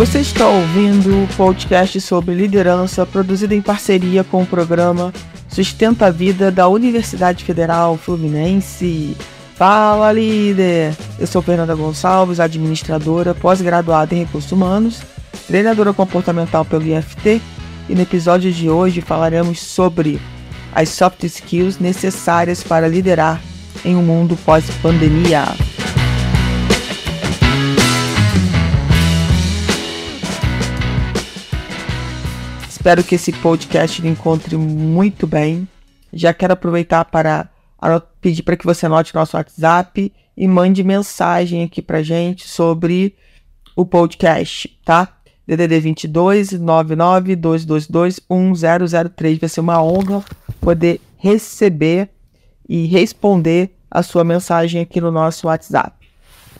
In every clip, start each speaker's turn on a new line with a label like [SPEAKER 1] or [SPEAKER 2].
[SPEAKER 1] Você está ouvindo o podcast sobre liderança produzido em parceria com o programa Sustenta a Vida da Universidade Federal Fluminense. Fala, líder! Eu sou Fernanda Gonçalves, administradora, pós-graduada em recursos humanos, treinadora comportamental pelo IFT, e no episódio de hoje falaremos sobre as soft skills necessárias para liderar em um mundo pós-pandemia. Espero que esse podcast lhe encontre muito bem. Já quero aproveitar para pedir para que você anote nosso WhatsApp e mande mensagem aqui para gente sobre o podcast, tá? DDD 22 99 222 1003. Vai ser uma honra poder receber e responder a sua mensagem aqui no nosso WhatsApp.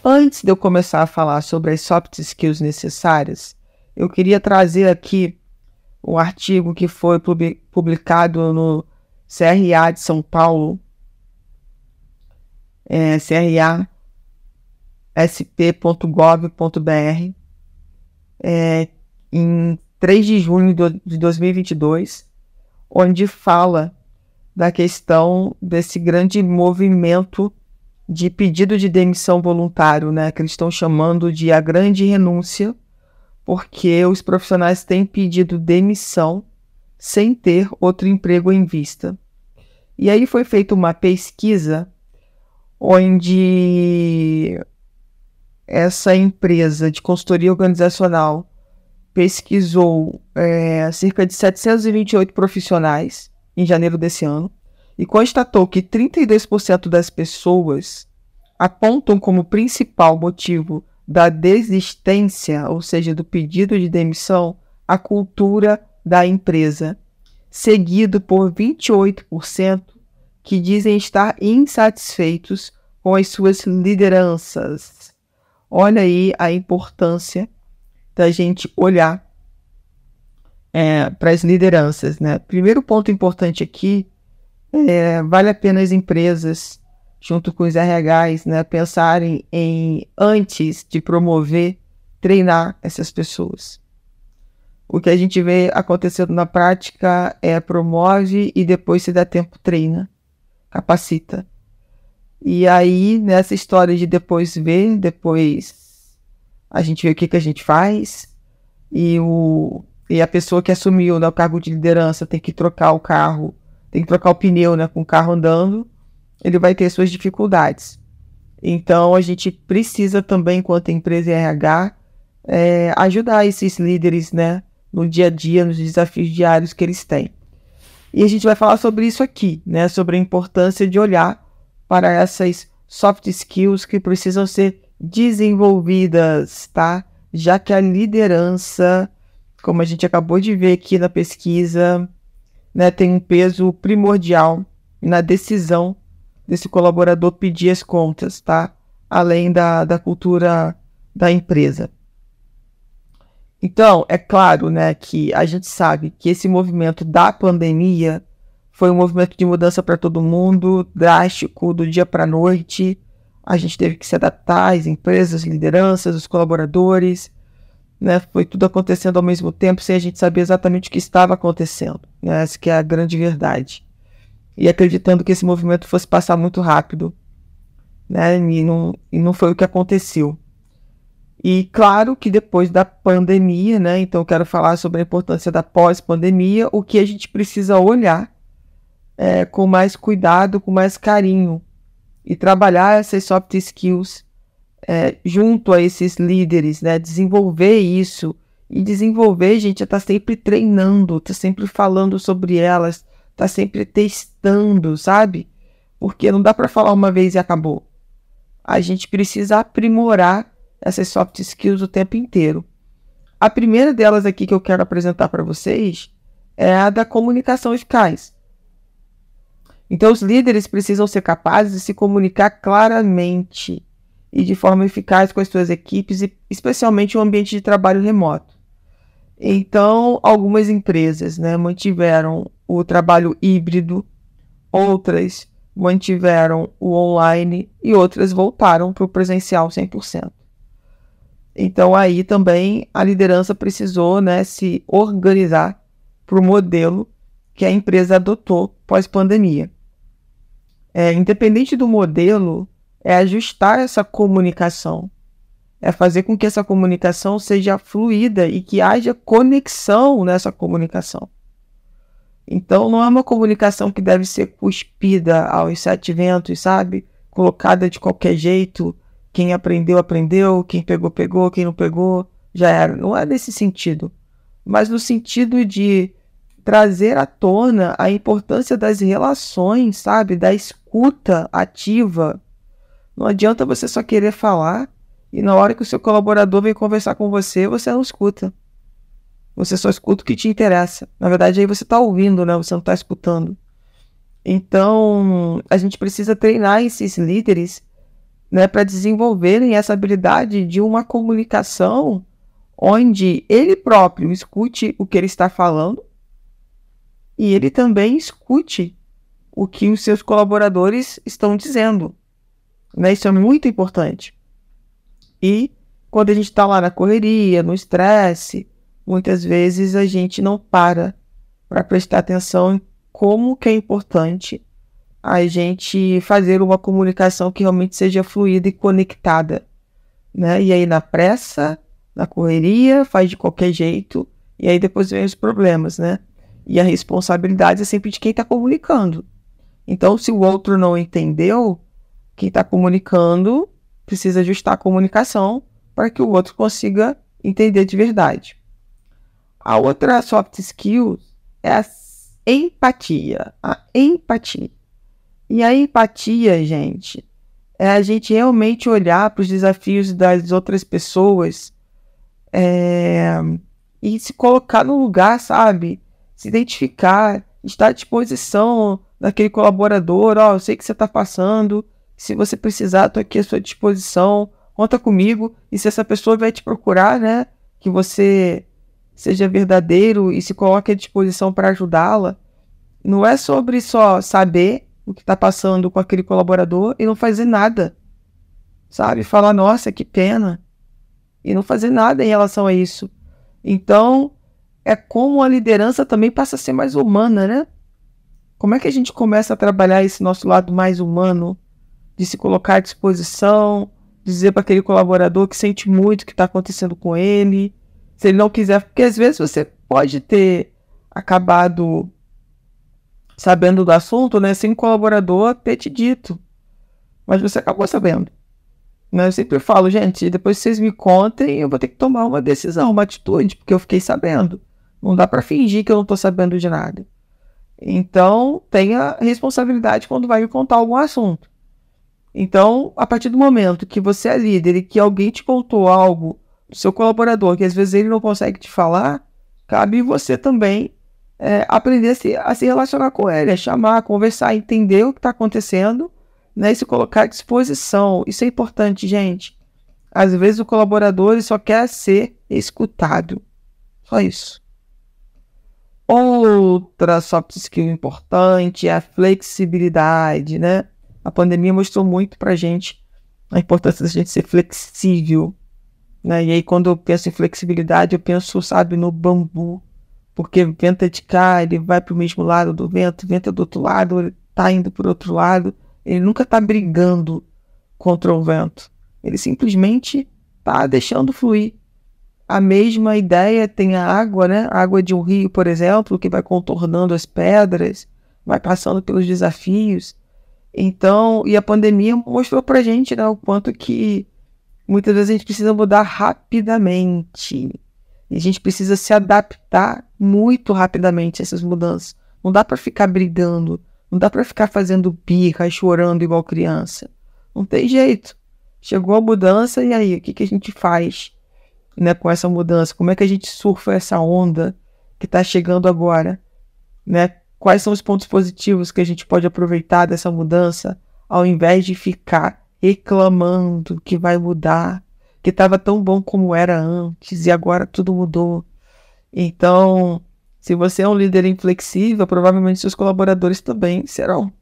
[SPEAKER 1] Antes de eu começar a falar sobre as soft skills necessárias, eu queria trazer aqui um artigo que foi publicado no CRA de São Paulo, é, crasp.gov.br, é, em 3 de junho de 2022, onde fala da questão desse grande movimento de pedido de demissão voluntário, né, que eles estão chamando de a grande renúncia, porque os profissionais têm pedido demissão sem ter outro emprego em vista. E aí foi feita uma pesquisa onde essa empresa de consultoria organizacional pesquisou é, cerca de 728 profissionais em janeiro desse ano e constatou que 32% das pessoas apontam como principal motivo da desistência, ou seja, do pedido de demissão, a cultura da empresa, seguido por 28% que dizem estar insatisfeitos com as suas lideranças. Olha aí a importância da gente olhar é, para as lideranças. Né? Primeiro ponto importante aqui é, vale a pena as empresas junto com os RHs, né, pensarem em, antes de promover, treinar essas pessoas. O que a gente vê acontecendo na prática é promove e depois, se dá tempo, treina, capacita. E aí, nessa história de depois ver, depois a gente vê o que, que a gente faz, e, o, e a pessoa que assumiu né, o cargo de liderança tem que trocar o carro, tem que trocar o pneu né, com o carro andando, ele vai ter suas dificuldades. Então, a gente precisa também, enquanto empresa RH, é, ajudar esses líderes né, no dia a dia, nos desafios diários que eles têm. E a gente vai falar sobre isso aqui, né, sobre a importância de olhar para essas soft skills que precisam ser desenvolvidas, tá? Já que a liderança, como a gente acabou de ver aqui na pesquisa, né, tem um peso primordial na decisão desse colaborador pedir as contas, tá? Além da, da cultura da empresa. Então, é claro, né, que a gente sabe que esse movimento da pandemia foi um movimento de mudança para todo mundo, drástico, do dia para a noite. A gente teve que se adaptar, as empresas, as lideranças, os colaboradores, né? Foi tudo acontecendo ao mesmo tempo, sem a gente saber exatamente o que estava acontecendo. Né? Essa que é a grande verdade e acreditando que esse movimento fosse passar muito rápido, né? E não, e não foi o que aconteceu. E claro que depois da pandemia, né? Então quero falar sobre a importância da pós-pandemia, o que a gente precisa olhar é, com mais cuidado, com mais carinho e trabalhar essas soft skills é, junto a esses líderes, né? Desenvolver isso e desenvolver, gente, está sempre treinando, está sempre falando sobre elas, tá sempre testando, sabe? Porque não dá para falar uma vez e acabou. A gente precisa aprimorar essas soft skills o tempo inteiro. A primeira delas aqui que eu quero apresentar para vocês é a da comunicação eficaz. Então, os líderes precisam ser capazes de se comunicar claramente e de forma eficaz com as suas equipes, especialmente um ambiente de trabalho remoto. Então, algumas empresas né, mantiveram o trabalho híbrido, outras mantiveram o online e outras voltaram para o presencial 100%. Então aí também a liderança precisou né, se organizar para o modelo que a empresa adotou pós-pandemia. É, independente do modelo, é ajustar essa comunicação, é fazer com que essa comunicação seja fluida e que haja conexão nessa comunicação. Então, não é uma comunicação que deve ser cuspida aos sete ventos, sabe? Colocada de qualquer jeito. Quem aprendeu, aprendeu. Quem pegou, pegou. Quem não pegou, já era. Não é nesse sentido. Mas no sentido de trazer à tona a importância das relações, sabe? Da escuta ativa. Não adianta você só querer falar e na hora que o seu colaborador vem conversar com você, você não escuta. Você só escuta o que te interessa. Na verdade, aí você está ouvindo, né? Você não está escutando. Então, a gente precisa treinar esses líderes né, para desenvolverem essa habilidade de uma comunicação onde ele próprio escute o que ele está falando e ele também escute o que os seus colaboradores estão dizendo. Né? Isso é muito importante. E quando a gente está lá na correria, no estresse, muitas vezes a gente não para para prestar atenção em como que é importante a gente fazer uma comunicação que realmente seja fluida e conectada, né? E aí na pressa, na correria, faz de qualquer jeito e aí depois vem os problemas, né? E a responsabilidade é sempre de quem está comunicando. Então, se o outro não entendeu, quem está comunicando precisa ajustar a comunicação para que o outro consiga entender de verdade. A outra soft skill é a empatia. A empatia. E a empatia, gente, é a gente realmente olhar para os desafios das outras pessoas é, e se colocar no lugar, sabe? Se identificar, estar à disposição daquele colaborador. Ó, oh, eu sei que você está passando. Se você precisar, estou aqui à sua disposição. Conta comigo. E se essa pessoa vai te procurar, né? Que você seja verdadeiro e se coloque à disposição para ajudá-la, não é sobre só saber o que está passando com aquele colaborador e não fazer nada. Sabe? Falar, nossa, que pena. E não fazer nada em relação a isso. Então, é como a liderança também passa a ser mais humana, né? Como é que a gente começa a trabalhar esse nosso lado mais humano, de se colocar à disposição, dizer para aquele colaborador que sente muito o que está acontecendo com ele, se ele não quiser, porque às vezes você pode ter acabado sabendo do assunto, né, sem o colaborador ter te dito, mas você acabou sabendo. Né? Eu sempre falo, gente, depois vocês me contem, eu vou ter que tomar uma decisão, uma atitude, porque eu fiquei sabendo. Não dá para fingir que eu não estou sabendo de nada. Então, tenha responsabilidade quando vai me contar algum assunto. Então, a partir do momento que você é líder e que alguém te contou algo seu colaborador, que às vezes ele não consegue te falar, cabe você também é, aprender a se, a se, relacionar com ele, a chamar, conversar, entender o que está acontecendo né, e se colocar à disposição. Isso é importante, gente. Às vezes o colaborador só quer ser escutado. Só isso. Outra soft skill importante é a flexibilidade, né? A pandemia mostrou muito pra gente a importância da gente ser flexível, né? E aí, quando eu penso em flexibilidade, eu penso, sabe, no bambu. Porque é de cá, ele vai para o mesmo lado do vento, é do outro lado, ele está indo para o outro lado. Ele nunca está brigando contra o vento. Ele simplesmente está deixando fluir. A mesma ideia tem a água, né? A água de um rio, por exemplo, que vai contornando as pedras, vai passando pelos desafios. Então, e a pandemia mostrou pra gente, né, o quanto que muitas vezes a gente precisa mudar rapidamente. E a gente precisa se adaptar muito rapidamente a essas mudanças. Não dá para ficar brigando, não dá para ficar fazendo birra e chorando igual criança. Não tem jeito. Chegou a mudança e aí, o que, que a gente faz né, com essa mudança? Como é que a gente surfa essa onda que está chegando agora? Né? Quais são os pontos positivos que a gente pode aproveitar dessa mudança ao invés de ficar reclamando que vai mudar, que estava tão bom como era antes e agora tudo mudou. Então, se você é um líder inflexível, provavelmente seus colaboradores também serão.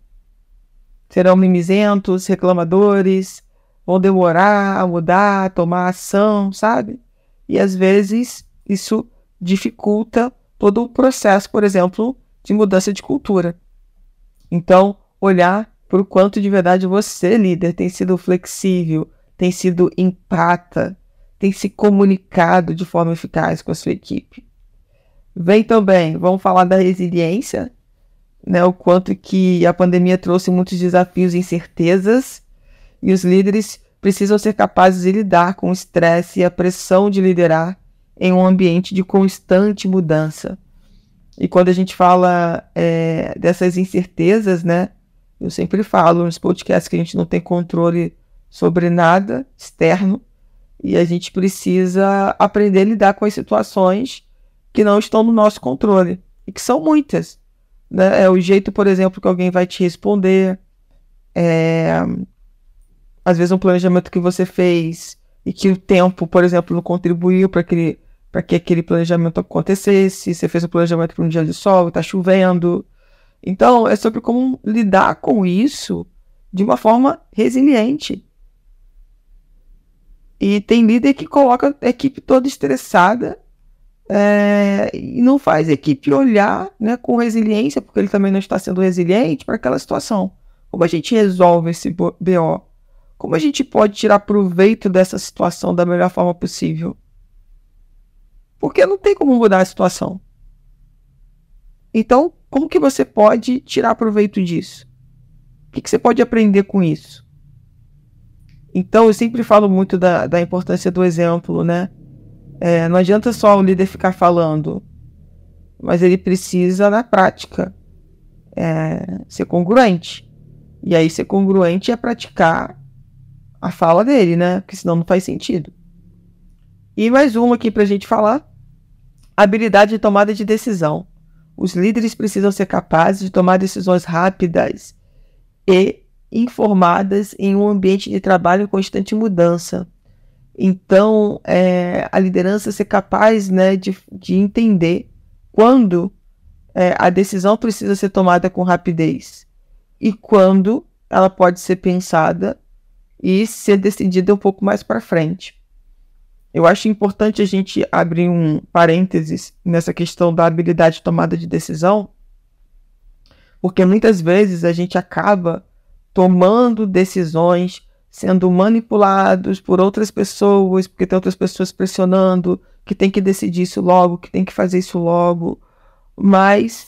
[SPEAKER 1] Serão mimizentos, reclamadores, vão demorar a mudar, a tomar ação, sabe? E às vezes isso dificulta todo o processo, por exemplo, de mudança de cultura. Então, olhar o quanto de verdade você, líder, tem sido flexível, tem sido empata, tem se comunicado de forma eficaz com a sua equipe. Vem também, vamos falar da resiliência, né, o quanto que a pandemia trouxe muitos desafios e incertezas, e os líderes precisam ser capazes de lidar com o estresse e a pressão de liderar em um ambiente de constante mudança. E quando a gente fala é, dessas incertezas, né, eu sempre falo nos podcasts que a gente não tem controle sobre nada externo e a gente precisa aprender a lidar com as situações que não estão no nosso controle e que são muitas. Né? É o jeito, por exemplo, que alguém vai te responder, é, às vezes um planejamento que você fez e que o tempo, por exemplo, não contribuiu para para que aquele planejamento acontecesse. Você fez o planejamento para um dia de sol, está chovendo. Então, é sobre como lidar com isso de uma forma resiliente. E tem líder que coloca a equipe toda estressada é, e não faz a equipe olhar né, com resiliência, porque ele também não está sendo resiliente para aquela situação. Como a gente resolve esse BO? Como a gente pode tirar proveito dessa situação da melhor forma possível? Porque não tem como mudar a situação. Então, como que você pode tirar proveito disso? O que, que você pode aprender com isso? Então, eu sempre falo muito da, da importância do exemplo, né? É, não adianta só o líder ficar falando, mas ele precisa, na prática, é, ser congruente. E aí, ser congruente é praticar a fala dele, né? Porque senão não faz sentido. E mais uma aqui para a gente falar: habilidade de tomada de decisão. Os líderes precisam ser capazes de tomar decisões rápidas e informadas em um ambiente de trabalho em constante mudança. Então, é, a liderança ser capaz né, de, de entender quando é, a decisão precisa ser tomada com rapidez e quando ela pode ser pensada e ser decidida um pouco mais para frente. Eu acho importante a gente abrir um parênteses nessa questão da habilidade de tomada de decisão, porque muitas vezes a gente acaba tomando decisões, sendo manipulados por outras pessoas, porque tem outras pessoas pressionando que tem que decidir isso logo, que tem que fazer isso logo, mas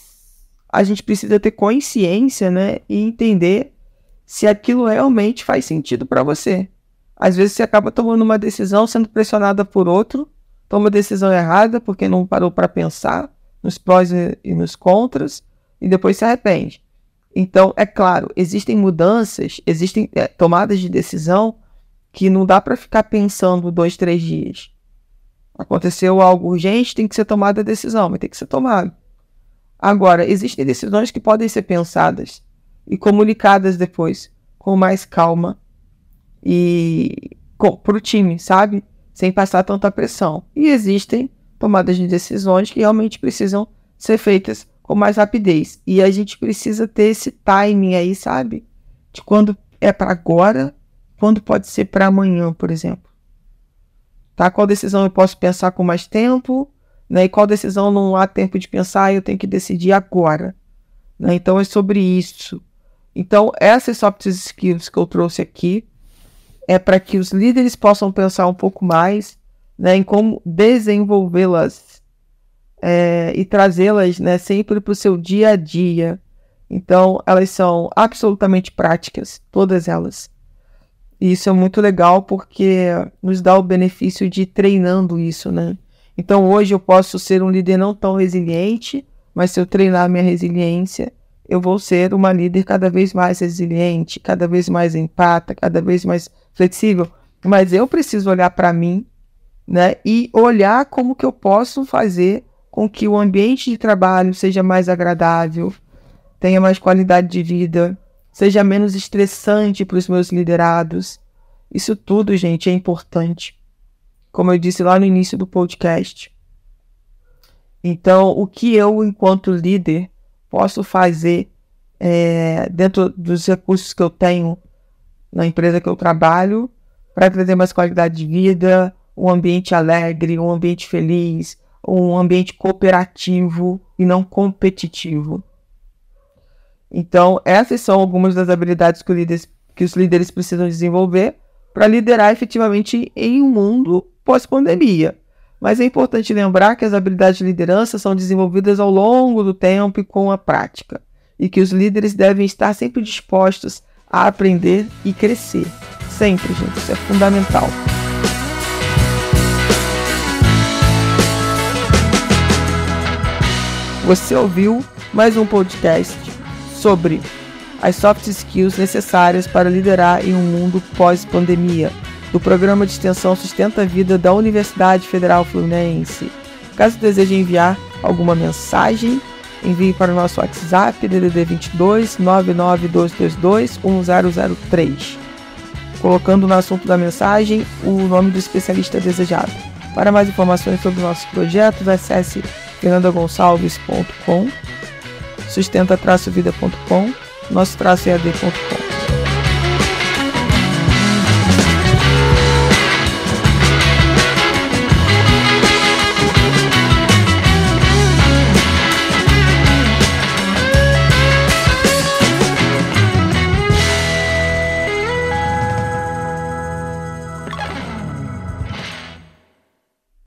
[SPEAKER 1] a gente precisa ter consciência, né, e entender se aquilo realmente faz sentido para você. Às vezes você acaba tomando uma decisão sendo pressionada por outro, toma a decisão errada porque não parou para pensar nos prós e nos contras e depois se arrepende. Então, é claro, existem mudanças, existem é, tomadas de decisão que não dá para ficar pensando dois, três dias. Aconteceu algo urgente, tem que ser tomada a decisão, mas tem que ser tomada. Agora, existem decisões que podem ser pensadas e comunicadas depois com mais calma e para o time, sabe? Sem passar tanta pressão. E existem tomadas de decisões que realmente precisam ser feitas com mais rapidez. E a gente precisa ter esse timing aí, sabe? De quando é para agora, quando pode ser para amanhã, por exemplo. Tá? Qual decisão eu posso pensar com mais tempo, né? E qual decisão não há tempo de pensar, eu tenho que decidir agora. Né? Então é sobre isso. Então, essas soft skills que eu trouxe aqui é para que os líderes possam pensar um pouco mais né, em como desenvolvê-las é, e trazê-las né, sempre para o seu dia a dia. Então, elas são absolutamente práticas, todas elas. E isso é muito legal porque nos dá o benefício de ir treinando isso, né? Então, hoje eu posso ser um líder não tão resiliente, mas se eu treinar minha resiliência, eu vou ser uma líder cada vez mais resiliente, cada vez mais empata, cada vez mais flexível, mas eu preciso olhar para mim, né, e olhar como que eu posso fazer com que o ambiente de trabalho seja mais agradável, tenha mais qualidade de vida, seja menos estressante para os meus liderados. Isso tudo, gente, é importante. Como eu disse lá no início do podcast. Então, o que eu, enquanto líder, posso fazer é, dentro dos recursos que eu tenho na empresa que eu trabalho para trazer mais qualidade de vida, um ambiente alegre, um ambiente feliz, um ambiente cooperativo e não competitivo. Então, essas são algumas das habilidades que, que os líderes precisam desenvolver para liderar efetivamente em um mundo pós-pandemia. Mas é importante lembrar que as habilidades de liderança são desenvolvidas ao longo do tempo e com a prática, e que os líderes devem estar sempre dispostos a aprender e crescer. Sempre, gente, isso é fundamental. Você ouviu mais um podcast sobre as soft skills necessárias para liderar em um mundo pós-pandemia, do programa de extensão Sustenta a Vida da Universidade Federal Fluminense. Caso deseje enviar alguma mensagem, envie para o nosso WhatsApp DDD 22 99222 1003, colocando no assunto da mensagem o nome do especialista desejado. Para mais informações sobre nossos projetos, acesse fernandagonçalves.com, sustenta-vida.com, nosso-ead.com.